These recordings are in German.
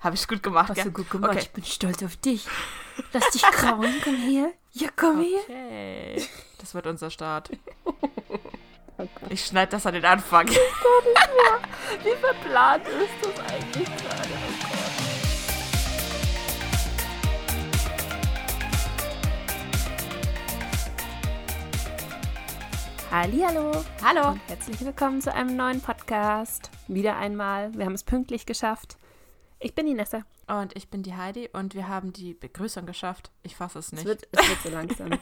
Habe ich gut gemacht, Hast gell? du gut gemacht. Okay. Ich bin stolz auf dich. Lass dich krauen. Komm her. Ja, komm her. Okay. Das wird unser Start. Oh Ich schneide das an den Anfang. Wie verplant ist das eigentlich gerade? Oh Gott. Hallihallo Hallo. und herzlich willkommen zu einem neuen Podcast. Wieder einmal, wir haben es pünktlich geschafft. Ich bin die Nessa. Und ich bin die Heidi und wir haben die Begrüßung geschafft. Ich fasse es Es nicht. wird, es wird so langsam.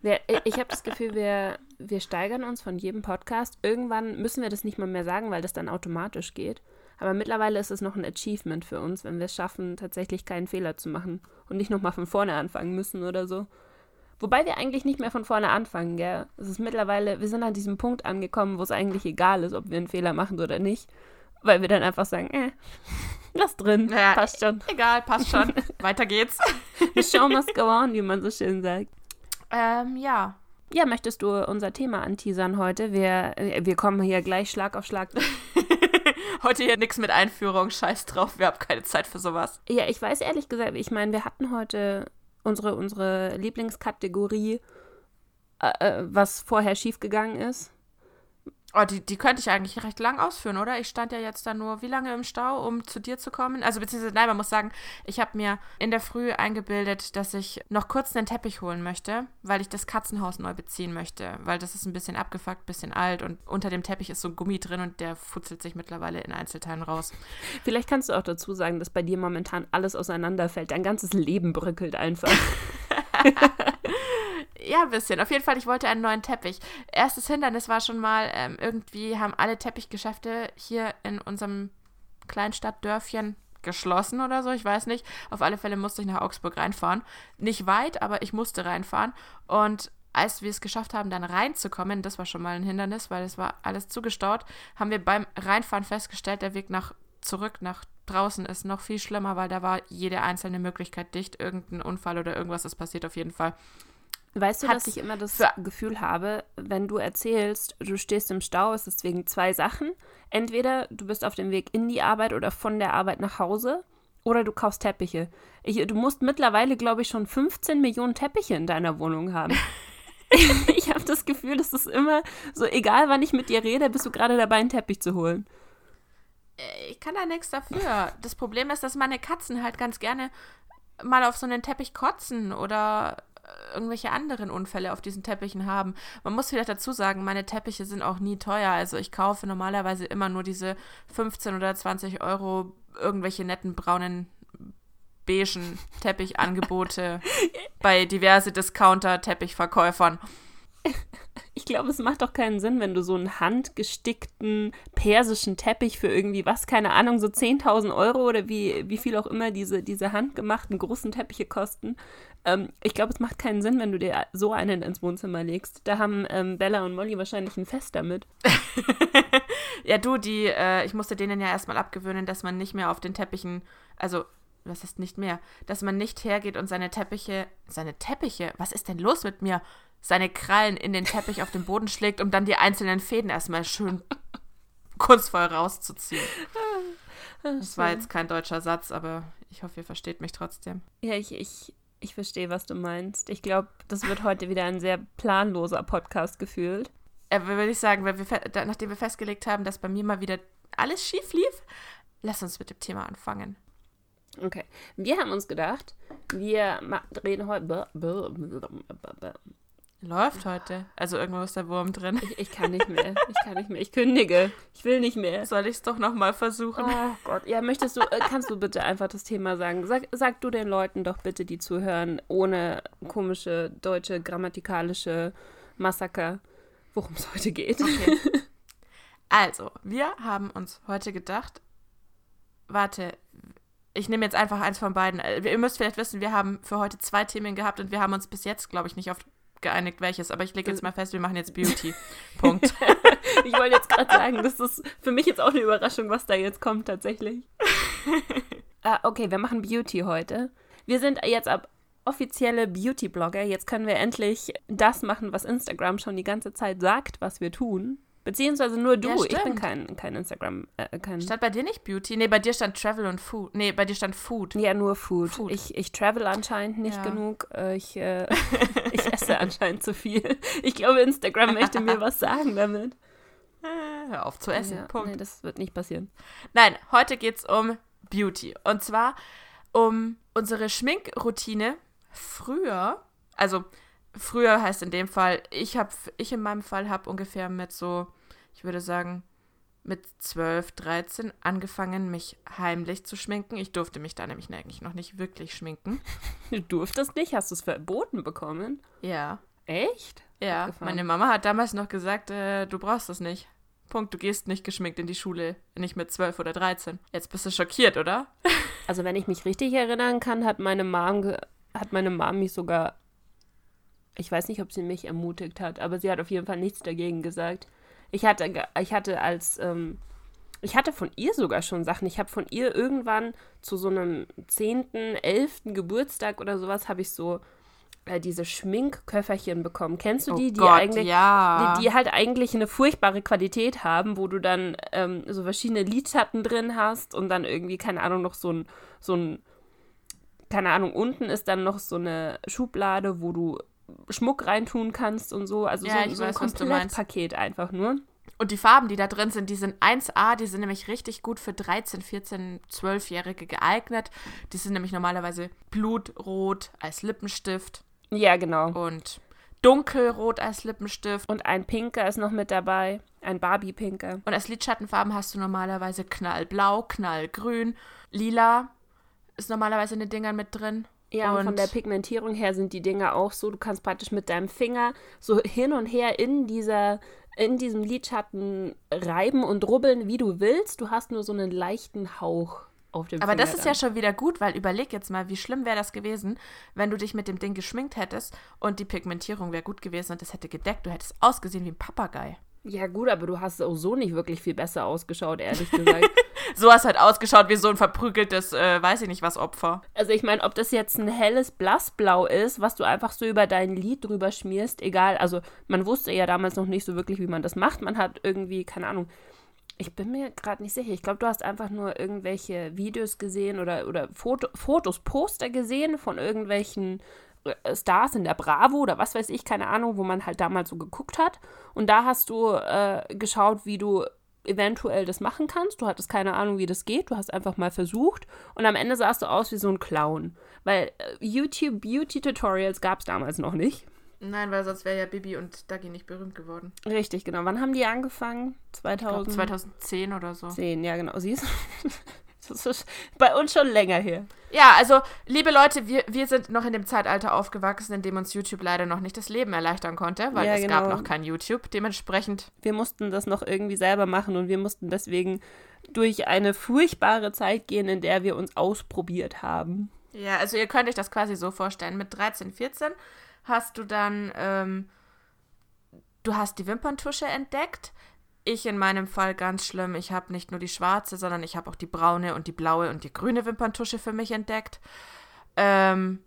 Wir, ich habe das Gefühl, wir, wir steigern uns von jedem Podcast. Irgendwann müssen wir das nicht mal mehr sagen, weil das dann automatisch geht. Aber mittlerweile ist es noch ein Achievement für uns, wenn wir es schaffen, tatsächlich keinen Fehler zu machen und nicht nochmal von vorne anfangen müssen oder so. Wobei wir eigentlich nicht mehr von vorne anfangen, gell? Es ist mittlerweile, wir sind an diesem Punkt angekommen, wo es eigentlich egal ist, ob wir einen Fehler machen oder nicht. Weil wir dann einfach sagen, äh, lass drin, Naja, passt schon. Egal, passt schon. Weiter geht's. The show must go on, wie man so schön sagt. Ähm, ja. Ja, möchtest du unser Thema anteasern heute? Wir, äh, wir kommen hier gleich Schlag auf Schlag. Heute hier nichts mit Einführung. Scheiß drauf. Wir haben keine Zeit für sowas. Ja, ich weiß ehrlich gesagt, ich meine, wir hatten heute unsere, unsere Lieblingskategorie, äh, äh, was vorher schiefgegangen ist. Oh, die, die könnte ich eigentlich recht lang ausführen, oder? Ich stand ja jetzt da nur wie lange im Stau, um zu dir zu kommen? Also, beziehungsweise, nein, man muss sagen, ich habe mir in der Früh eingebildet, dass ich noch kurz einen Teppich holen möchte, weil ich das Katzenhaus neu beziehen möchte. Weil das ist ein bisschen abgefuckt, bisschen alt und unter dem Teppich ist so ein Gummi drin und der futzelt sich mittlerweile in Einzelteilen raus. Vielleicht kannst du auch dazu sagen, dass bei dir momentan alles auseinanderfällt. Dein ganzes Leben bröckelt einfach. Ja, ein bisschen. Auf jeden Fall, ich wollte einen neuen Teppich. Erstes Hindernis war schon mal, ähm, irgendwie haben alle Teppichgeschäfte hier in unserem Kleinstadtdörfchen geschlossen oder so, ich weiß nicht. Auf alle Fälle musste ich nach Augsburg reinfahren. Nicht weit, aber ich musste reinfahren. Und als wir es geschafft haben, dann reinzukommen, das war schon mal ein Hindernis, weil es war alles zugestaut, haben wir beim Reinfahren festgestellt, der Weg nach zurück nach draußen ist noch viel schlimmer, weil da war jede einzelne Möglichkeit dicht. Irgendein Unfall oder irgendwas ist passiert auf jeden Fall. Weißt du, dass ich immer das Gefühl habe, wenn du erzählst, du stehst im Stau, ist es wegen zwei Sachen. Entweder du bist auf dem Weg in die Arbeit oder von der Arbeit nach Hause oder du kaufst Teppiche. Ich, du musst mittlerweile, glaube ich, schon 15 Millionen Teppiche in deiner Wohnung haben. ich habe das Gefühl, das ist immer so, egal wann ich mit dir rede, bist du gerade dabei, einen Teppich zu holen. Äh, Ich kann da nichts dafür. Das Problem ist, dass meine Katzen halt ganz gerne mal auf so einen Teppich kotzen oder irgendwelche anderen Unfälle auf diesen Teppichen haben. Man muss vielleicht dazu sagen, meine Teppiche sind auch nie teuer. Also ich kaufe normalerweise immer nur diese 15 oder 20 Euro irgendwelche netten braunen beigen Teppichangebote bei diverse Discounter-Teppichverkäufern. Ich glaube, es macht doch keinen Sinn, wenn du so einen handgestickten persischen Teppich für irgendwie was, keine Ahnung, so 10.000 Euro oder wie, wie viel auch immer diese, diese handgemachten großen Teppiche kosten. Ähm, ich glaube, es macht keinen Sinn, wenn du dir so einen ins Wohnzimmer legst. Da haben ähm, Bella und Molly wahrscheinlich ein Fest damit. Ja, du, die, äh, ich musste denen ja erstmal abgewöhnen, dass man nicht mehr auf den Teppichen, also, was ist nicht mehr, dass man nicht hergeht und seine Teppiche, seine Teppiche, was ist denn los mit mir? Seine Krallen in den Teppich auf den Boden schlägt, um dann die einzelnen Fäden erstmal schön kunstvoll rauszuziehen. Das war jetzt kein deutscher Satz, aber ich hoffe, ihr versteht mich trotzdem. Ja, ich, ich, ich verstehe, was du meinst. Ich glaube, das wird heute wieder ein sehr planloser Podcast gefühlt. Äh, würde ich sagen, weil wir, nachdem wir festgelegt haben, dass bei mir mal wieder alles schief lief, lass uns mit dem Thema anfangen. Okay. Wir haben uns gedacht, wir reden heute. Läuft heute. Also irgendwo ist der Wurm drin. Ich, ich kann nicht mehr. Ich kann nicht mehr. Ich kündige. Ich will nicht mehr. Soll ich es doch nochmal versuchen? Oh Gott. Ja, möchtest du, äh, kannst du bitte einfach das Thema sagen? Sag, sag du den Leuten doch bitte, die zuhören, ohne komische deutsche grammatikalische Massaker, worum es heute geht. Okay. Also, wir haben uns heute gedacht, warte, ich nehme jetzt einfach eins von beiden. Äh, Ihr müsst vielleicht wissen, wir haben für heute zwei Themen gehabt und wir haben uns bis jetzt, glaube ich, nicht auf geeinigt, welches. Aber ich lege jetzt mal fest, wir machen jetzt Beauty. Punkt. Ich wollte jetzt gerade sagen, das ist für mich jetzt auch eine Überraschung, was da jetzt kommt tatsächlich. ah, okay, wir machen Beauty heute. Wir sind jetzt ab offizielle Beauty-Blogger. Jetzt können wir endlich das machen, was Instagram schon die ganze Zeit sagt, was wir tun. Beziehungsweise nur du. Ja, ich bin kein, kein Instagram. Äh, kein, Stand bei dir nicht Beauty? Nee, bei dir stand Travel und Food. Nee, bei dir stand Food. ja, nur Food. Food. Ich, ich travel anscheinend nicht Ja. genug. Äh, ich, äh, ich esse anscheinend zu viel. Ich glaube, Instagram möchte mir was sagen damit. Äh, Hör auf zu essen. Ja, Punkt. nee, das wird nicht passieren. Nein, heute geht's um Beauty. Und zwar um unsere Schminkroutine früher. Also früher heißt in dem Fall, ich habe, ich in meinem Fall habe ungefähr mit so, ich würde sagen, mit 12, 13 angefangen, mich heimlich zu schminken. Ich durfte mich da nämlich eigentlich noch nicht wirklich schminken. Du durftest nicht? Hast du es verboten bekommen? Ja. Echt? Ja, Abgefahren. meine Mama hat damals noch gesagt, äh, du brauchst das nicht. Punkt, du gehst nicht geschminkt in die Schule, nicht mit 12 oder 13. Jetzt bist du schockiert, oder? Also wenn ich mich richtig erinnern kann, hat meine Mom, hat meine Mom mich sogar, ich weiß nicht, ob sie mich ermutigt hat, aber sie hat auf jeden Fall nichts dagegen gesagt. Ich hatte, ich hatte als, ähm, ich hatte von ihr sogar schon Sachen. Ich habe von ihr irgendwann zu so einem 10., 11. Geburtstag oder sowas, habe ich so äh, diese Schminkköfferchen bekommen. Kennst du die, die Oh Gott, eigentlich ja. die, die halt eigentlich eine furchtbare Qualität haben, wo du dann ähm, so verschiedene Lidschatten drin hast und dann irgendwie, keine Ahnung, noch so ein, so ein, keine Ahnung, unten ist dann noch so eine Schublade, wo du Schmuck reintun kannst und so. Also Ja, so, so ein weiß, meinst. Komplettpaket einfach nur. Und die Farben, die da drin sind, die sind 1A, die sind nämlich richtig gut für 13, 14, 12-Jährige geeignet. Die sind nämlich normalerweise blutrot als Lippenstift Ja, genau. und dunkelrot als Lippenstift. Und ein Pinker ist noch mit dabei. Ein Barbie-Pinker. Und als Lidschattenfarben hast du normalerweise knallblau, knallgrün, lila ist normalerweise in den Dingern mit drin. Ja, und, von Und- der Pigmentierung her sind die Dinger auch so, du kannst praktisch mit deinem Finger so hin und her in dieser in diesem Lidschatten reiben und rubbeln, wie du willst. Du hast nur so einen leichten Hauch auf dem Aber Finger. das ist ja schon wieder gut, weil überleg jetzt mal, wie schlimm wäre das gewesen, wenn du dich mit dem Ding geschminkt hättest und die Pigmentierung wäre gut gewesen und das hätte gedeckt. Du hättest ausgesehen wie ein Papagei. Ja, gut, aber du hast auch so nicht wirklich viel besser ausgeschaut, ehrlich gesagt. So hast halt ausgeschaut wie so ein verprügeltes, äh, weiß ich nicht was, Opfer. also ich meine, ob das jetzt ein helles Blassblau ist, was du einfach so über dein Lid drüber schmierst, egal. Also man wusste ja damals noch nicht so wirklich, wie man das macht. Man hat irgendwie, keine Ahnung, ich bin mir gerade nicht sicher. Ich glaube, du hast einfach nur irgendwelche Videos gesehen oder, oder Foto, Fotos, Poster gesehen von irgendwelchen Stars in der Bravo oder was weiß ich, keine Ahnung, wo man halt damals so geguckt hat. Und da hast du äh, geschaut, wie du eventuell das machen kannst. Du hattest keine Ahnung, wie das geht. Du hast einfach mal versucht. Und am Ende sahst du aus wie so ein Clown. Weil äh, YouTube Beauty Tutorials gab es damals noch nicht. Nein, weil sonst wäre ja Bibi und Dagi nicht berühmt geworden. Richtig, genau. Wann haben die angefangen? Ich glaube 2010, 2010 oder so. ja genau. Siehst du? Das ist bei uns schon länger her. Ja, also, liebe Leute, wir, wir sind noch in dem Zeitalter aufgewachsen, in dem uns YouTube leider noch nicht das Leben erleichtern konnte, weil Ja, es gab genau. noch kein YouTube. Dementsprechend, Wir mussten das noch irgendwie selber machen und wir mussten deswegen durch eine furchtbare Zeit gehen, in der wir uns ausprobiert haben. ja, also ihr könnt euch das quasi so vorstellen. Mit 13, 14 hast du dann, ähm, du hast die Wimperntusche entdeckt. Ich in meinem Fall ganz schlimm. Ich habe nicht nur die schwarze, sondern ich habe auch die braune und die blaue und die grüne Wimperntusche für mich entdeckt. Ähm,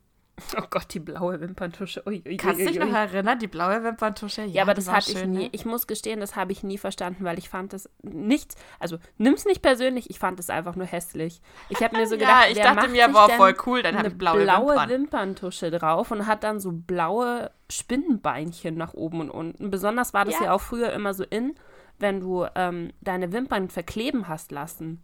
Oh Gott, die blaue Wimperntusche. Ui, ui, kannst du dich noch erinnern, die blaue Wimperntusche? Ja, aber die das war hatte ich nie. ne? Ich muss gestehen, das habe ich nie verstanden, weil ich fand das nicht, also nimm's nicht persönlich, ich fand es einfach nur hässlich. Ich habe mir so gedacht, ja, ich dachte mir, denn voll cool, dann habe ich blaue, Wimpern. Wimperntusche drauf und hat dann so blaue Spinnenbeinchen nach oben und unten. Besonders war das ja, Ja. auch früher immer so in, wenn du ähm, deine Wimpern verkleben hast lassen.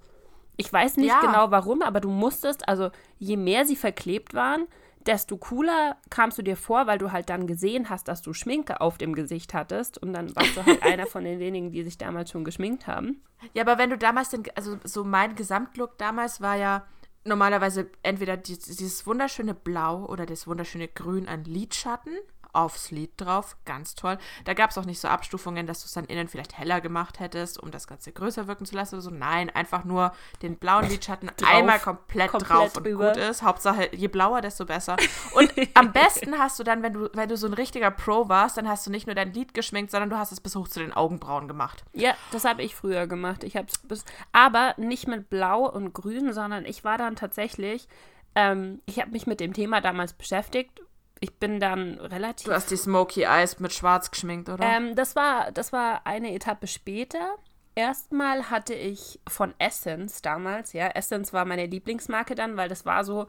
Ich weiß nicht Ja. genau warum, aber du musstest, also je mehr sie verklebt waren, desto cooler kamst du dir vor, weil du halt dann gesehen hast, dass du Schminke auf dem Gesicht hattest und dann warst du halt einer von den wenigen, die sich damals schon geschminkt haben. Ja, aber wenn du damals den, also so mein Gesamtlook damals war ja normalerweise entweder die, dieses wunderschöne Blau oder das wunderschöne Grün an Lidschatten aufs Lid drauf, ganz toll. Da gab es auch nicht so Abstufungen, dass du es dann innen vielleicht heller gemacht hättest, um das Ganze größer wirken zu lassen oder so. Nein, einfach nur den blauen Lidschatten Drauf, einmal komplett, komplett drauf und drüber. gut ist. Hauptsache, je blauer, desto besser. Und am besten hast du dann, wenn du, wenn du so ein richtiger Pro warst, dann hast du nicht nur dein Lid geschminkt, sondern du hast es bis hoch zu den Augenbrauen gemacht. Ja, das habe ich früher gemacht. Ich habe bis, aber nicht mit Blau und Grün, sondern ich war dann tatsächlich, ähm, ich habe mich mit dem Thema damals beschäftigt, ich bin dann relativ. Du hast die Smoky Eyes mit schwarz geschminkt, oder? Ähm, das, war, das war eine Etappe später. Erstmal hatte ich von Essence damals, ja, Essence war meine Lieblingsmarke dann, weil das war so,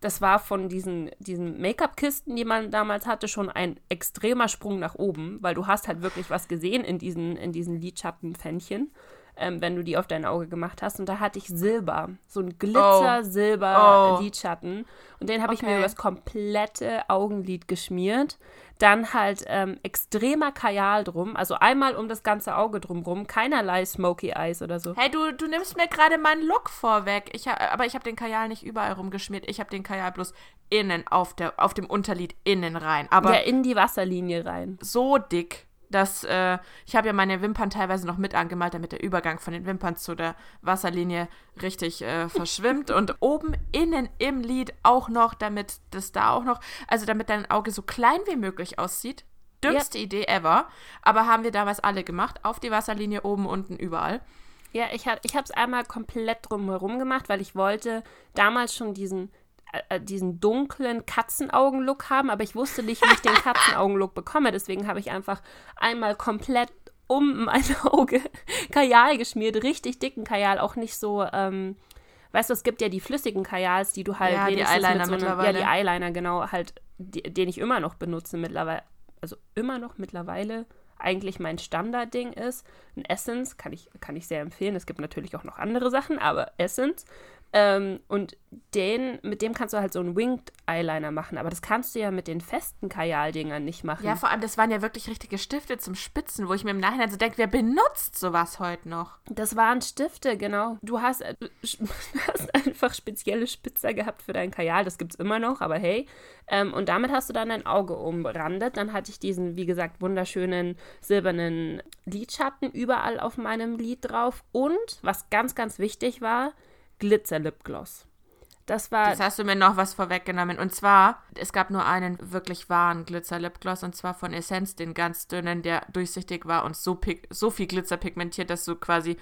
das war von diesen, diesen Make-up-Kisten, die man damals hatte, schon ein extremer Sprung nach oben, weil du hast halt wirklich was gesehen in diesen, in diesen Lidschattenpfännchen ähm, wenn du die auf dein Auge gemacht hast. Und da hatte ich Silber, so ein Glitzer-Silber-Lidschatten. Oh. Und den habe okay. ich mir über das komplette Augenlid geschmiert. Dann halt ähm, extremer Kajal drum, also einmal um das ganze Auge drumrum, keinerlei Smoky Eyes oder so. Hey, du, du nimmst mir gerade meinen Look vorweg. Ich ha, aber ich habe den Kajal nicht überall rumgeschmiert. Ich habe den Kajal bloß innen auf, der, auf dem Unterlid innen rein. Aber ja, in die Wasserlinie rein. So dick dass äh, ich habe ja meine Wimpern teilweise noch mit angemalt, damit der Übergang von den Wimpern zu der Wasserlinie richtig äh, verschwimmt und oben innen im Lid auch noch, damit das da auch noch, also damit dein Auge so klein wie möglich aussieht. Dümmste ja. Idee ever, aber haben wir damals alle gemacht, auf die Wasserlinie oben, unten, überall. Ja, ich, ich habe es einmal komplett drumherum gemacht, weil ich wollte damals schon diesen diesen dunklen Katzenaugen-Look haben, aber ich wusste nicht, wie ich den Katzenaugen-Look bekomme. Deswegen habe ich einfach einmal komplett um mein Auge Kajal geschmiert, richtig dicken Kajal, auch nicht so, ähm, weißt du, es gibt ja die flüssigen Kajals, die du halt ja, die Eyeliner so mittlerweile. Ja, die Eyeliner, genau, halt, die, den ich immer noch benutze mittlerweile, also immer noch mittlerweile eigentlich mein Standardding ist. Ein Essence kann ich, kann ich sehr empfehlen. Es gibt natürlich auch noch andere Sachen, aber Essence ähm, und den, mit dem kannst du halt so einen Winged Eyeliner machen, aber das kannst du ja mit den festen Kajal-Dingern nicht machen. Ja, vor allem, das waren ja wirklich richtige Stifte zum Spitzen, wo ich mir im Nachhinein so denke, wer benutzt sowas heute noch? Das waren Stifte, genau. Du hast, äh, hast einfach spezielle Spitzer gehabt für dein Kajal, das gibt's immer noch, aber hey. Ähm, und damit hast du dann dein Auge umrandet. Dann hatte ich diesen, wie gesagt, wunderschönen silbernen Lidschatten überall auf meinem Lid drauf. Und, was ganz, ganz wichtig war, Glitzer-Lipgloss. Das war. Das hast du mir noch was vorweggenommen. Und zwar, es gab nur einen wirklich wahren Glitzer-Lipgloss und zwar von Essence, den ganz dünnen, der durchsichtig war und so, so viel Glitzer pigmentiert, dass du quasi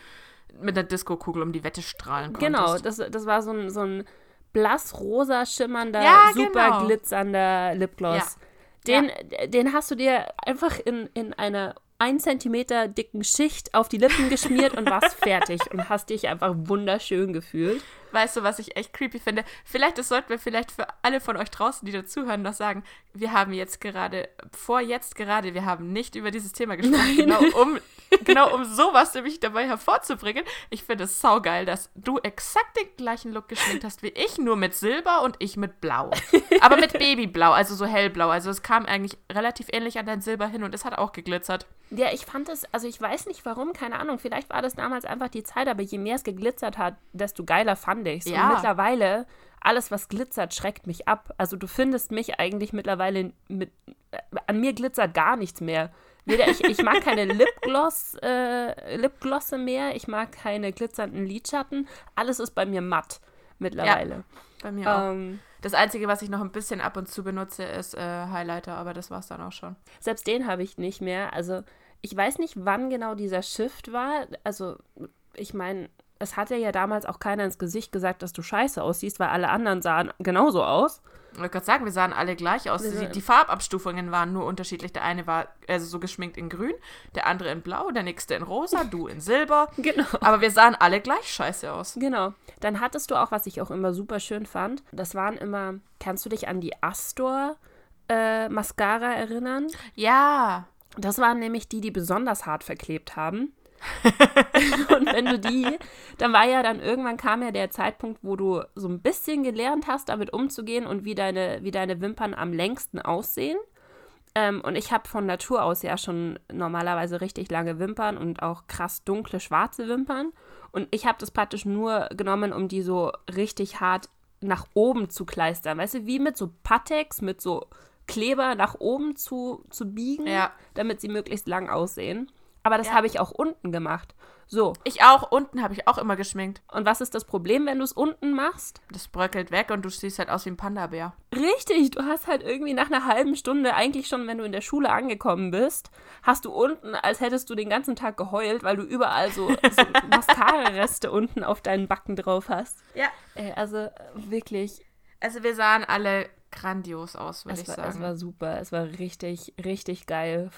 mit einer Disco-Kugel um die Wette strahlen konntest. Genau, das, das war so ein, so ein blass-rosa schimmernder, ja, super genau. glitzernder Lipgloss. Ja. Den, ja. den hast du dir einfach in, in einer 1 cm dicken Schicht auf die Lippen geschmiert und warst fertig und hast dich einfach wunderschön gefühlt. Weißt du, was ich echt creepy finde? Vielleicht, das sollten wir vielleicht für alle von euch draußen, die dazuhören, noch sagen. Wir haben jetzt gerade, vor jetzt gerade, wir haben nicht über dieses Thema gesprochen, genau um, genau um sowas nämlich dabei hervorzubringen. Ich finde es saugeil, dass du exakt den gleichen Look geschminkt hast wie ich, nur mit Silber und ich mit Blau. Aber mit Babyblau, also so hellblau. Also es kam eigentlich relativ ähnlich an dein Silber hin und es hat auch geglitzert. Ja, ich fand es, also ich weiß nicht warum, keine Ahnung. Vielleicht war das damals einfach die Zeit, aber je mehr es geglitzert hat, desto geiler fand es. Ja. Und mittlerweile, alles, was glitzert, schreckt mich ab. Also du findest mich eigentlich mittlerweile mit, äh, an mir glitzert gar nichts mehr. Weder ich, ich mag keine Lipgloss, äh, Lipglosse mehr, ich mag keine glitzernden Lidschatten. Alles ist bei mir matt mittlerweile. Ja, bei mir auch. Ähm, das Einzige, was ich noch ein bisschen ab und zu benutze, ist äh, Highlighter, aber das war es dann auch schon. Selbst den habe ich nicht mehr. Also ich weiß nicht, wann genau dieser Shift war. Also ich meine, es hatte ja damals auch keiner ins Gesicht gesagt, dass du scheiße aussiehst, weil alle anderen sahen genauso aus. Ich wollte gerade sagen, wir sahen alle gleich aus. Die, die, Farbabstufungen waren nur unterschiedlich. Der eine war also so geschminkt in grün, der andere in blau, der nächste in rosa, du in silber. Genau. Aber wir sahen alle gleich scheiße aus. Genau. Dann hattest du auch, was ich auch immer super schön fand, das waren immer, kannst du dich an die Astor äh, Mascara erinnern? Ja. Das waren nämlich die, die besonders hart verklebt haben. und wenn du die, dann war ja dann irgendwann kam ja der Zeitpunkt, wo du so ein bisschen gelernt hast, damit umzugehen und wie deine, wie deine Wimpern am längsten aussehen. Ähm, und ich habe von Natur aus ja schon normalerweise richtig lange Wimpern und auch krass dunkle schwarze Wimpern. Und ich habe das praktisch nur genommen, um die so richtig hart nach oben zu kleistern. Weißt du, wie mit so Patex, mit so Kleber nach oben zu, zu biegen, ja. damit sie möglichst lang aussehen. Aber das ja. habe ich auch unten gemacht. So. Ich auch. Unten habe ich auch immer geschminkt. Und was ist das Problem, wenn du es unten machst? Das bröckelt weg und du siehst halt aus wie ein Panda-Bär. Richtig. Du hast halt irgendwie nach einer halben Stunde, eigentlich schon, wenn du in der Schule angekommen bist, hast du unten, als hättest du den ganzen Tag geheult, weil du überall so, so Mascara-Reste unten auf deinen Backen drauf hast. Ja. Äh, also wirklich. Also wir sahen alle grandios aus, würde ich war, sagen. es war super. Es war richtig, richtig geil.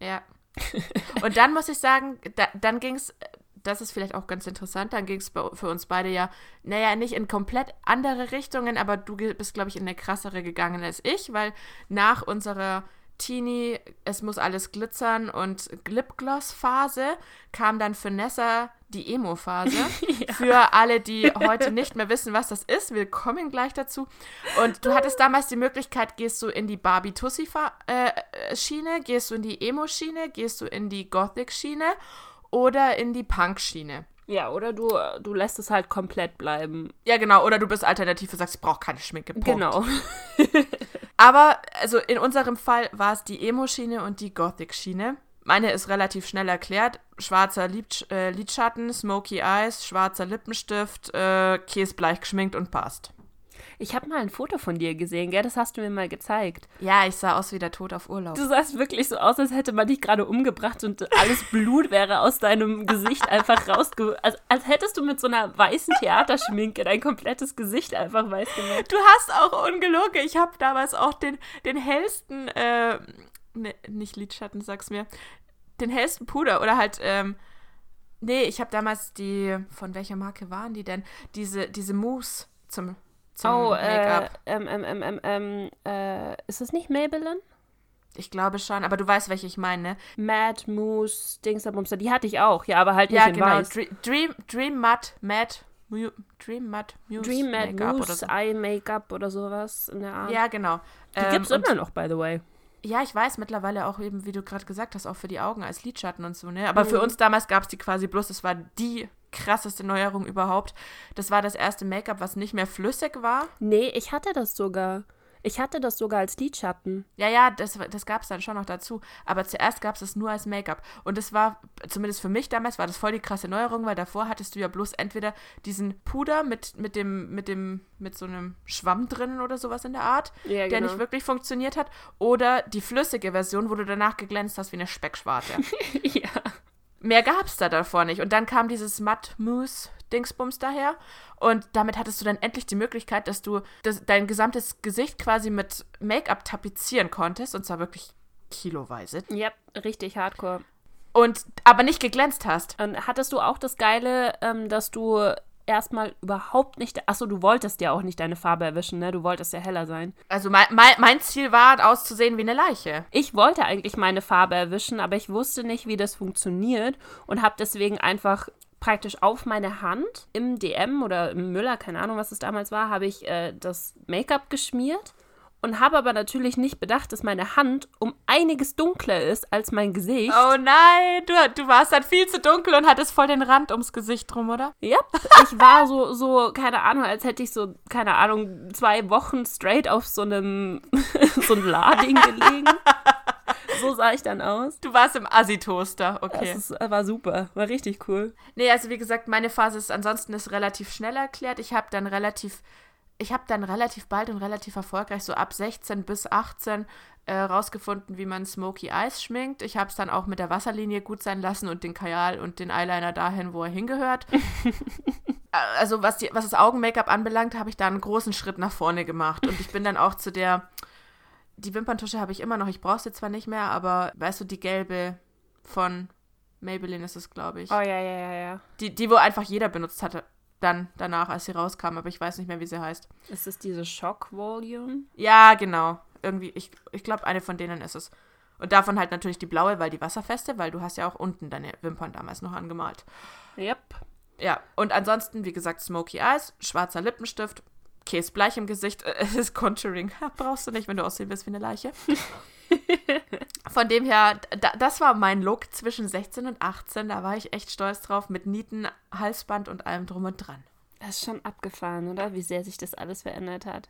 Ja. Und dann muss ich sagen, da, dann ging es, das ist vielleicht auch ganz interessant, dann ging es für uns beide ja, naja, nicht in komplett andere Richtungen, aber du bist, glaube ich, in eine krassere gegangen als ich, weil nach unserer Teenie, es muss alles glitzern und Lipgloss-Phase kam dann für Nessa die Emo-Phase. Für alle, die heute nicht mehr wissen, was das ist, wir kommen gleich dazu. Und du hattest damals die Möglichkeit, gehst du in die Barbie-Tussi-Schiene, gehst du in die Emo-Schiene, gehst du in die Gothic-Schiene oder in die Punk-Schiene. Ja, oder du, du lässt es halt komplett bleiben. Ja, genau. Oder du bist alternativ und sagst, ich brauche keine Schminke. Punkt. Genau. Aber, also in unserem Fall war es die Emo-Schiene und die Gothic-Schiene. Meine ist relativ schnell erklärt. Schwarzer Lid äh, Lidschatten, Smoky Eyes, schwarzer Lippenstift, äh, käsebleich geschminkt und passt. Ich habe mal ein Foto von dir gesehen, gell? Das hast du mir mal gezeigt. Ja, ich sah aus wie der Tod auf Urlaub. Du sahst wirklich so aus, als hätte man dich gerade umgebracht und alles Blut wäre aus deinem Gesicht einfach rausge... Also, als hättest du mit so einer weißen Theaterschminke dein komplettes Gesicht einfach weiß gemacht. Du hast auch ungelogen. Ich habe damals auch den, den hellsten, äh, ne, nicht Lidschatten, sag's mir, den hellsten Puder oder halt, ähm, nee, ich habe damals die, von welcher Marke waren die denn? Diese, diese Mousse zum, zum Oh, äh, Make-up. ähm, ähm, ähm, ähm, ähm, äh, ist es nicht Maybelline? Ich glaube schon, aber du weißt, welche ich meine, ne? Mad Mousse, Dingsabumster, die hatte ich auch, ja, aber halt nicht Ja, in genau. weiß. Dre- Dream, Dream Matte Matte, Mu- Dream Matte Muse Dream Mad Make-up oder Mousse, so. Eye Make-up oder sowas in der Art. Ja, genau. die Ähm, gibt's und- immer noch, by the way. Ja, ich weiß mittlerweile auch eben, wie du gerade gesagt hast, auch für die Augen als Lidschatten und so, ne? Aber Mhm. für uns damals gab es die quasi bloß, das war die krasseste Neuerung überhaupt. Das war das erste Make-up, was nicht mehr flüssig war. Nee, ich hatte das sogar. Ich hatte das sogar als Lidschatten. Ja, ja, das, das gab es dann schon noch dazu. Aber zuerst gab es es nur als Make-up. Und das war, zumindest für mich damals, war das voll die krasse Neuerung, weil davor hattest du ja bloß entweder diesen Puder mit, mit dem, mit dem, mit so einem Schwamm drinnen oder sowas in der Art, Ja, der genau. nicht wirklich funktioniert hat. Oder die flüssige Version, wo du danach geglänzt hast wie eine Speckschwarte. ja. Mehr gab es da davor nicht. Und dann kam dieses Matt-Mousse-Dingsbums daher. Und damit hattest du dann endlich die Möglichkeit, dass du das, dein gesamtes Gesicht quasi mit Make-up tapezieren konntest. Und zwar wirklich kiloweise. Ja, richtig hardcore. Und aber nicht geglänzt hast. Und hattest du auch das Geile, ähm, dass du erstmal überhaupt nicht. Achso, du wolltest ja auch nicht deine Farbe erwischen, ne? Du wolltest ja heller sein. Also mein, mein, mein Ziel war, auszusehen wie eine Leiche. Ich wollte eigentlich meine Farbe erwischen, aber ich wusste nicht, wie das funktioniert und habe deswegen einfach praktisch auf meine Hand im DM oder im Müller, keine Ahnung, was es damals war, habe ich äh, das Make-up geschmiert und habe aber natürlich nicht bedacht, dass meine Hand um einiges dunkler ist als mein Gesicht. Oh nein, du, du warst dann viel zu dunkel und hattest voll den Rand ums Gesicht drum, oder? Ja, ich war so, so, keine Ahnung, als hätte ich so, keine Ahnung, zwei Wochen straight auf so einem, so einem Lading gelegen. So sah ich dann aus. Du warst im Assi-Toaster, okay. Das ist, war super, war richtig cool. Nee, also wie gesagt, meine Phase ist ansonsten ist relativ schnell erklärt. Ich habe dann relativ, ich habe dann relativ bald und relativ erfolgreich, so ab 16 bis 18, äh, rausgefunden, wie man Smoky Eyes schminkt. Ich habe es dann auch mit der Wasserlinie gut sein lassen und den Kajal und den Eyeliner dahin, wo er hingehört. Also was, die, was das Augen-Make-up anbelangt, habe ich da einen großen Schritt nach vorne gemacht. Und ich bin dann auch zu der, die Wimperntusche habe ich immer noch, ich brauche sie zwar nicht mehr, aber weißt du, die gelbe von Maybelline ist es, glaube ich. Oh ja, ja, ja, ja. Die, die, wo einfach jeder benutzt hatte, dann danach, als sie rauskam, aber ich weiß nicht mehr, wie sie heißt. Ist es diese Shock Volume? Ja, genau. Irgendwie, ich, ich glaube, eine von denen ist es. Und davon halt natürlich die blaue, weil die wasserfeste, weil du hast ja auch unten deine Wimpern damals noch angemalt. Yep. Ja, und ansonsten, wie gesagt, Smoky Eyes, schwarzer Lippenstift, Käsebleich im Gesicht, äh, es ist Contouring. Brauchst du nicht, wenn du aussehen willst wie eine Leiche. Von dem her, da, das war mein Look zwischen 16 und 18. Da war ich echt stolz drauf, mit Nieten, Halsband und allem drum und dran. Das ist schon abgefahren, oder? Wie sehr sich das alles verändert hat.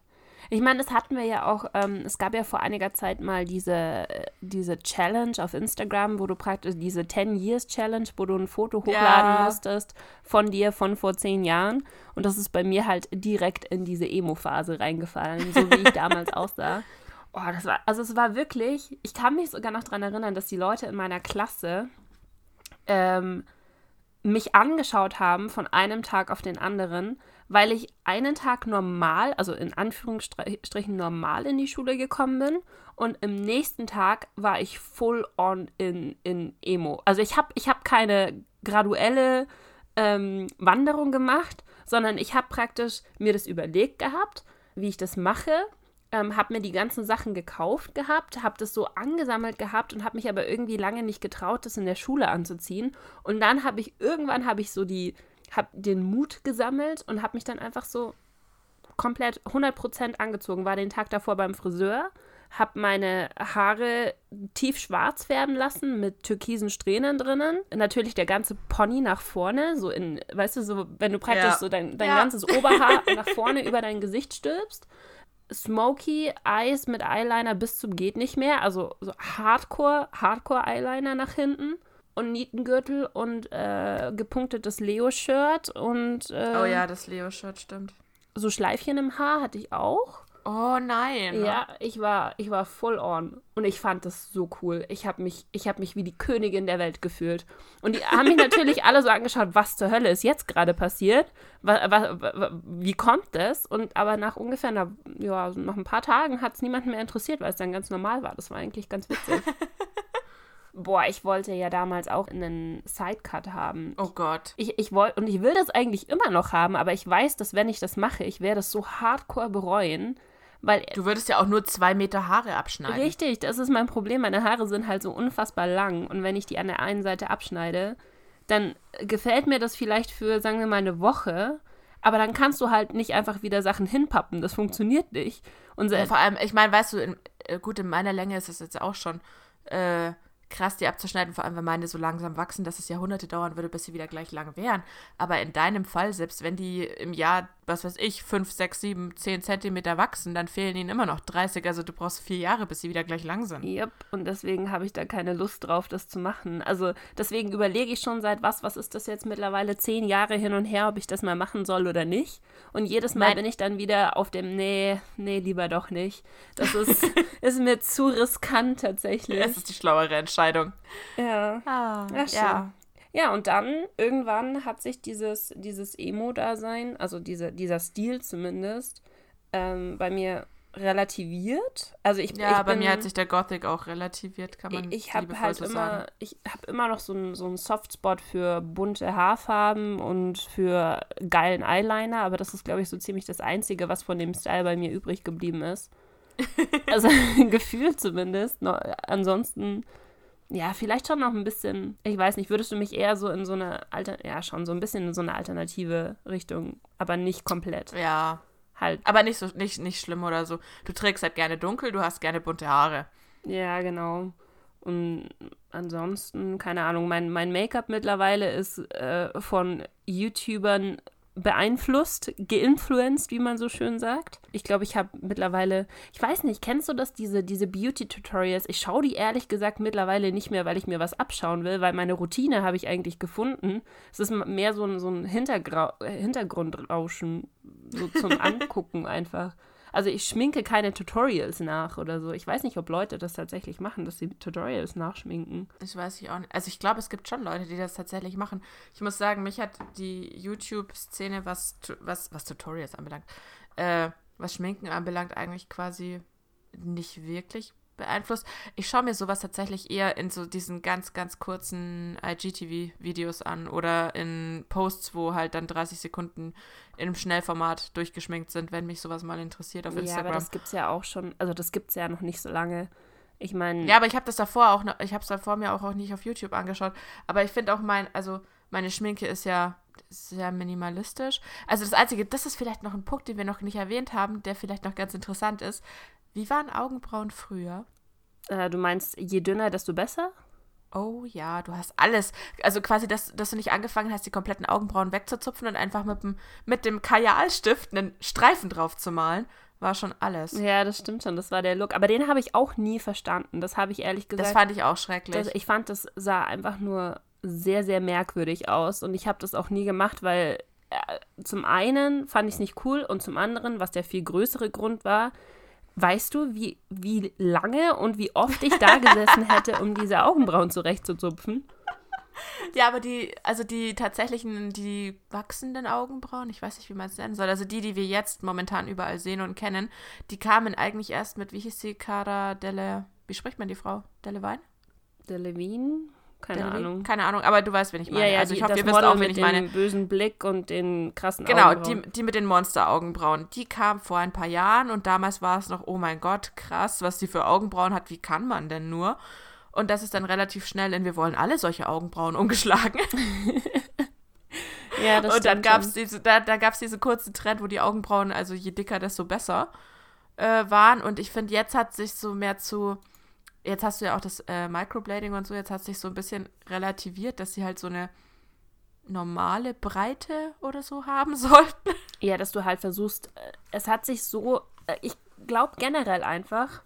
Ich meine, das hatten wir ja auch, ähm, es gab ja vor einiger Zeit mal diese, äh, diese Challenge auf Instagram, wo du praktisch diese 10 Years Challenge, wo du ein Foto hochladen Ja. musstest von dir von vor zehn Jahren. Und das ist bei mir halt direkt in diese Emo-Phase reingefallen, so wie ich damals aussah. Oh, das war, also es war wirklich, ich kann mich sogar noch daran erinnern, dass die Leute in meiner Klasse ähm, mich angeschaut haben von einem Tag auf den anderen, weil ich einen Tag normal, also in Anführungsstrichen normal in die Schule gekommen bin und im nächsten Tag war ich full on in, in Emo. Also ich habe ich hab keine graduelle ähm, Wanderung gemacht, sondern ich habe praktisch mir das überlegt gehabt, wie ich das mache ähm, habe mir die ganzen Sachen gekauft gehabt, habe das so angesammelt gehabt und habe mich aber irgendwie lange nicht getraut, das in der Schule anzuziehen. Und dann habe ich irgendwann habe ich so die, habe den Mut gesammelt und habe mich dann einfach so komplett 100% angezogen. War den Tag davor beim Friseur, habe meine Haare tief schwarz färben lassen mit türkisen Strähnen drinnen. Natürlich der ganze Pony nach vorne, so in, weißt du, so, wenn du praktisch ja. so dein, dein ja. ganzes Oberhaar nach vorne über dein Gesicht stülpst. Smoky Eyes mit Eyeliner bis zum geht nicht mehr, also so Hardcore, Hardcore Eyeliner nach hinten und Nietengürtel und äh, gepunktetes Leo-Shirt und äh, Oh ja, das Leo-Shirt stimmt. So Schleifchen im Haar hatte ich auch. Oh nein. Ja, ich war, ich war full on und ich fand das so cool. Ich habe mich, ich habe mich wie die Königin der Welt gefühlt. Und die haben mich natürlich alle so angeschaut, was zur Hölle ist jetzt gerade passiert? Was, was, wie kommt das? Und aber nach ungefähr einer, ja, nach ein paar Tagen hat es niemanden mehr interessiert, weil es dann ganz normal war. Das war eigentlich ganz witzig. Boah, ich wollte ja damals auch einen Sidecut haben. Oh Gott. Ich, ich wollte, und ich will das eigentlich immer noch haben, aber ich weiß, dass wenn ich das mache, ich werde es so hardcore bereuen, weil, du würdest ja auch nur zwei Meter Haare abschneiden. Richtig, das ist mein Problem. Meine Haare sind halt so unfassbar lang. Und wenn ich die an der einen Seite abschneide, dann gefällt mir das vielleicht für, sagen wir mal, eine Woche. Aber dann kannst du halt nicht einfach wieder Sachen hinpappen. Das funktioniert nicht. Und ja, vor allem, ich meine, weißt du, in, äh, gut, in meiner Länge ist es jetzt auch schon äh, krass, die abzuschneiden, vor allem wenn meine so langsam wachsen, dass es Jahrhunderte dauern würde, bis sie wieder gleich lang wären. Aber in deinem Fall, selbst wenn die im Jahr, was weiß ich, 5, 6, 7, 10 Zentimeter wachsen, dann fehlen ihnen immer noch 30. Also du brauchst vier Jahre, bis sie wieder gleich lang sind. Yep, und deswegen habe ich da keine Lust drauf, das zu machen. Also deswegen überlege ich schon seit was, was ist das jetzt mittlerweile, zehn Jahre hin und her, ob ich das mal machen soll oder nicht. Und jedes Mal Nein. bin ich dann wieder auf dem, nee, nee, lieber doch nicht. Das ist, ist mir zu riskant tatsächlich. Das ist die schlauere Entscheidung. Ja. Ah, Ach, ja. Ja, und dann irgendwann hat sich dieses, dieses Emo-Dasein, also diese, dieser Stil zumindest, ähm, bei mir relativiert. Also ich, ja, ich bei bin, mir hat sich der Gothic auch relativiert, kann man Ich, ich habe halt immer, sagen. ich habe immer noch so einen so einen Softspot für bunte Haarfarben und für geilen Eyeliner, aber das ist, glaube ich, so ziemlich das Einzige, was von dem Style bei mir übrig geblieben ist. also gefühlt zumindest. No, ansonsten ja, vielleicht schon noch ein bisschen, ich weiß nicht, würdest du mich eher so in so eine, Alter, ja schon, so ein bisschen in so eine alternative Richtung, aber nicht komplett. Ja. Halt. Aber nicht so, nicht, nicht schlimm oder so. Du trägst halt gerne dunkel, du hast gerne bunte Haare. Ja, genau. Und ansonsten, keine Ahnung, mein, mein Make-up mittlerweile ist äh, von YouTubern beeinflusst, geinfluenced, wie man so schön sagt. Ich glaube, ich habe mittlerweile, ich weiß nicht, kennst du das, diese, diese Beauty-Tutorials? Ich schaue die ehrlich gesagt mittlerweile nicht mehr, weil ich mir was abschauen will, weil meine Routine habe ich eigentlich gefunden. Es ist mehr so ein, so ein Hintergrundrauschen, so zum Angucken einfach. Also ich schminke keine Tutorials nach oder so. Ich weiß nicht, ob Leute das tatsächlich machen, dass sie Tutorials nachschminken. Ich weiß ich auch nicht. Also ich glaube, es gibt schon Leute, die das tatsächlich machen. Ich muss sagen, mich hat die YouTube-Szene, was, was, was Tutorials anbelangt, äh, was Schminken anbelangt, eigentlich quasi nicht wirklich beeinflusst. Ich schaue mir sowas tatsächlich eher in so diesen ganz, ganz kurzen IGTV-Videos an oder in Posts, wo halt dann 30 Sekunden in einem Schnellformat durchgeschminkt sind, wenn mich sowas mal interessiert auf Instagram. Ja, aber das gibt es ja auch schon, also das gibt es ja noch nicht so lange. Ich meine. Ja, aber ich habe das davor auch, noch, ich habe es davor mir auch, auch nicht auf YouTube angeschaut. Aber ich finde auch mein, also meine Schminke ist ja sehr minimalistisch. Also das Einzige, das ist vielleicht noch ein Punkt, den wir noch nicht erwähnt haben, der vielleicht noch ganz interessant ist. Wie waren Augenbrauen früher? Äh, du meinst, je dünner, desto besser? Oh ja, du hast alles. Also quasi, dass, dass du nicht angefangen hast, die kompletten Augenbrauen wegzuzupfen und einfach mit dem, mit dem Kajalstift einen Streifen drauf zu malen, war schon alles. Ja, das stimmt schon. Das war der Look. Aber den habe ich auch nie verstanden. Das habe ich ehrlich gesagt. Das fand ich auch schrecklich. Das, ich fand, das sah einfach nur sehr, sehr merkwürdig aus. Und ich habe das auch nie gemacht, weil äh, zum einen fand ich es nicht cool und zum anderen, was der viel größere Grund war, Weißt du, wie, wie lange und wie oft ich da gesessen hätte, um diese Augenbrauen zurechtzuzupfen? Ja, aber die, also die tatsächlichen, die wachsenden Augenbrauen, ich weiß nicht, wie man es nennen soll, also die, die wir jetzt momentan überall sehen und kennen, die kamen eigentlich erst mit, wie hieß sie, Cara Delle, wie spricht man die Frau? Delewein? Levine? Keine Delevingne? Ahnung. Keine Ahnung, aber du weißt, wen ich meine. also ich die- hoffe, ihr wisst Model auch, wen mit ich dem meine. bösen Blick und den krassen Genau, Augenbrauen. die, die mit den Monster-Augenbrauen, die kam vor ein paar Jahren und damals war es noch, oh mein Gott, krass, was die für Augenbrauen hat, wie kann man denn nur? Und das ist dann relativ schnell in Wir wollen alle solche Augenbrauen umgeschlagen. Ja, das und dann gab es diese, da, da gab's diese kurze Trend, wo die Augenbrauen, also je dicker, desto besser äh, waren. Und ich finde, jetzt hat sich so mehr zu, jetzt hast du ja auch das äh, Microblading und so, jetzt hat sich so ein bisschen relativiert, dass sie halt so eine normale Breite oder so haben sollten. Ja, dass du halt versuchst, äh, es hat sich so, äh, ich glaube generell einfach,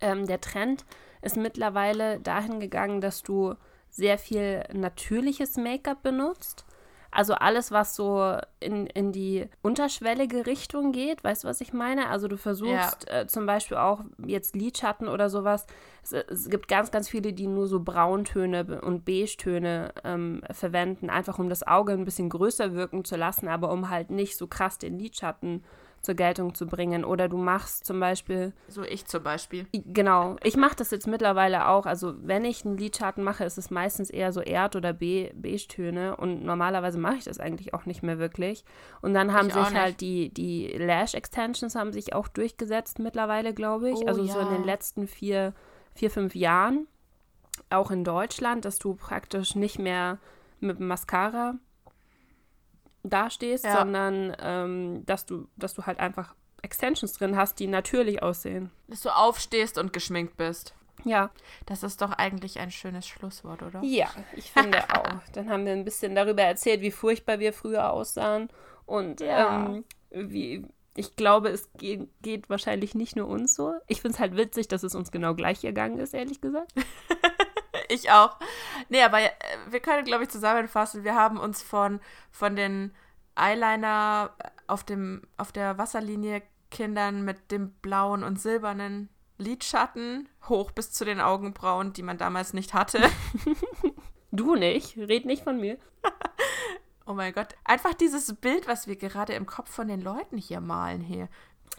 ähm, der Trend ist mittlerweile dahin gegangen, dass du sehr viel natürliches Make-up benutzt. Also alles, was so in, in die unterschwellige Richtung geht, weißt du, was ich meine? Also du versuchst äh, zum Beispiel auch jetzt Lidschatten oder sowas. Es, es gibt ganz, ganz viele, die nur so Brauntöne und Beige-Töne ähm, verwenden, einfach um das Auge ein bisschen größer wirken zu lassen, aber um halt nicht so krass den Lidschatten zur Geltung zu bringen. Oder du machst zum Beispiel So ich zum Beispiel. Genau, ich mache das jetzt mittlerweile auch. Also wenn ich einen Lidschatten mache, ist es meistens eher so Erd- oder Be Beige-Töne und normalerweise mache ich das eigentlich auch nicht mehr wirklich. Und dann haben Ich sich halt die, die Lash-Extensions haben sich auch durchgesetzt mittlerweile, glaube ich. Oh, also so in ja. den letzten vier, vier, fünf Jahren. Auch in Deutschland, dass du praktisch nicht mehr mit Mascara dastehst, Ja. sondern ähm, dass du, dass du halt einfach Extensions drin hast, die natürlich aussehen. Dass du aufstehst und geschminkt bist. Ja, Das ist doch eigentlich ein schönes Schlusswort, oder? Ja, ich finde auch. Dann haben wir ein bisschen darüber erzählt, wie furchtbar wir früher aussahen. Und Ja. ähm, wie, ich glaube, es geht, geht wahrscheinlich nicht nur uns so. Ich finde es halt witzig, dass es uns genau gleich gegangen ist, ehrlich gesagt. Ich auch. Nee, aber äh, wir können, glaube ich, zusammenfassen. Wir haben uns von, von den Eyeliner auf, dem, auf der Wasserlinie Kindern mit dem blauen und silbernen Lidschatten hoch bis zu den Augenbrauen, die man damals nicht hatte. Du nicht, red nicht von mir. Oh mein Gott. Einfach dieses Bild, was wir gerade im Kopf von den Leuten hier malen hier.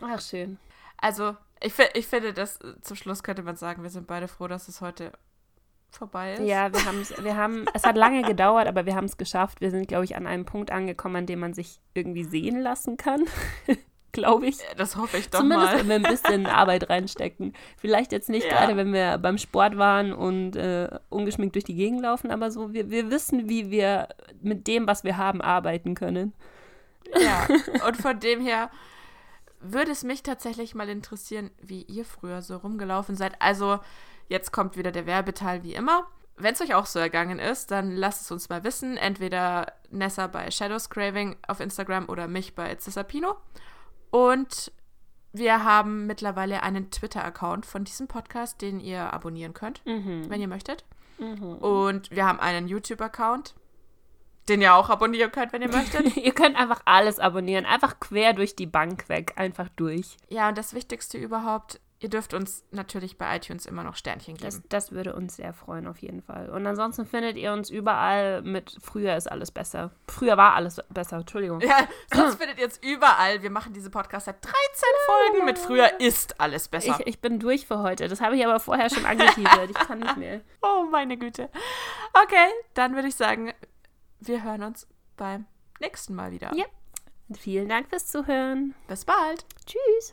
Ach, schön. Also, ich, ich finde, dass äh, zum Schluss könnte man sagen, wir sind beide froh, dass es heute vorbei ist. Ja, wir haben es, wir haben, es hat lange gedauert, aber wir haben es geschafft. Wir sind, glaube ich, an einem Punkt angekommen, an dem man sich irgendwie sehen lassen kann. glaube ich. Das hoffe ich doch Zumindest, mal. wenn wir ein bisschen Arbeit reinstecken. Vielleicht jetzt nicht Ja. gerade, wenn wir beim Sport waren und äh, ungeschminkt durch die Gegend laufen, aber so, wir, wir wissen, wie wir mit dem, was wir haben, arbeiten können. Ja, und von dem her würde es mich tatsächlich mal interessieren, wie ihr früher so rumgelaufen seid. Also, jetzt kommt wieder der Werbeteil wie immer. Wenn es euch auch so ergangen ist, dann lasst es uns mal wissen. Entweder Nessa bei Shadows Craving auf Instagram oder mich bei Cesapino. Und wir haben mittlerweile einen Twitter-Account von diesem Podcast, den ihr abonnieren könnt, wenn ihr möchtet. Und wir haben einen YouTube-Account, den ihr auch abonnieren könnt, wenn ihr möchtet. Ihr könnt einfach alles abonnieren, einfach quer durch die Bank weg, einfach durch. Ja, und das Wichtigste überhaupt, ihr dürft uns natürlich bei iTunes immer noch Sternchen geben. Das, das würde uns sehr freuen, auf jeden Fall. Und ansonsten findet ihr uns überall mit Früher ist alles besser. Früher war alles besser, Entschuldigung. ja, sonst findet ihr uns überall. Wir machen diese Podcast seit 13 Folgen mit Früher ist alles besser. Ich, ich bin durch für heute. Das habe ich aber vorher schon angeteasert. Ich kann nicht mehr. oh, meine Güte. Okay, dann würde ich sagen, wir hören uns beim nächsten Mal wieder. Ja. Vielen Dank fürs Zuhören. Bis bald. Tschüss.